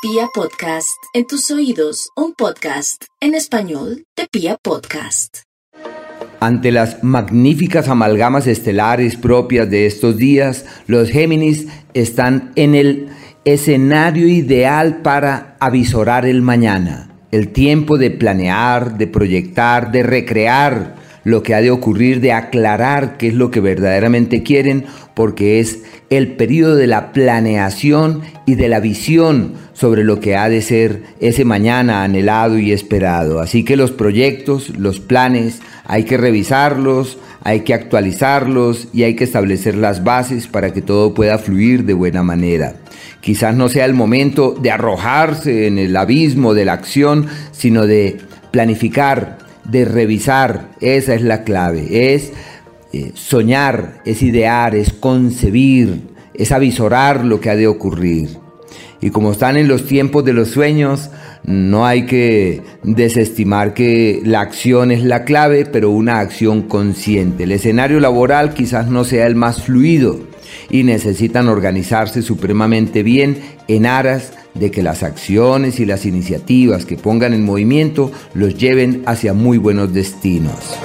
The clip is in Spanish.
Pia Podcast, en tus oídos, un podcast en español de Pia Podcast. Ante las magníficas amalgamas estelares propias de estos días, los Géminis están en el escenario ideal para avisorar el mañana, el tiempo de planear, de proyectar, de recrear lo que ha de ocurrir, de aclarar qué es lo que verdaderamente quieren, porque es el periodo de la planeación y de la visión sobre lo que ha de ser ese mañana anhelado y esperado. Así que los proyectos, los planes, hay que revisarlos, hay que actualizarlos y hay que establecer las bases para que todo pueda fluir de buena manera. Quizás no sea el momento de arrojarse en el abismo de la acción, sino de planificar, de revisar, esa es la clave, es eh, soñar, es idear, es concebir, es avisorar lo que ha de ocurrir. Y como están en los tiempos de los sueños, no hay que desestimar que la acción es la clave, pero una acción consciente. El escenario laboral quizás no sea el más fluido y necesitan organizarse supremamente bien en aras de que las acciones y las iniciativas que pongan en movimiento los lleven hacia muy buenos destinos.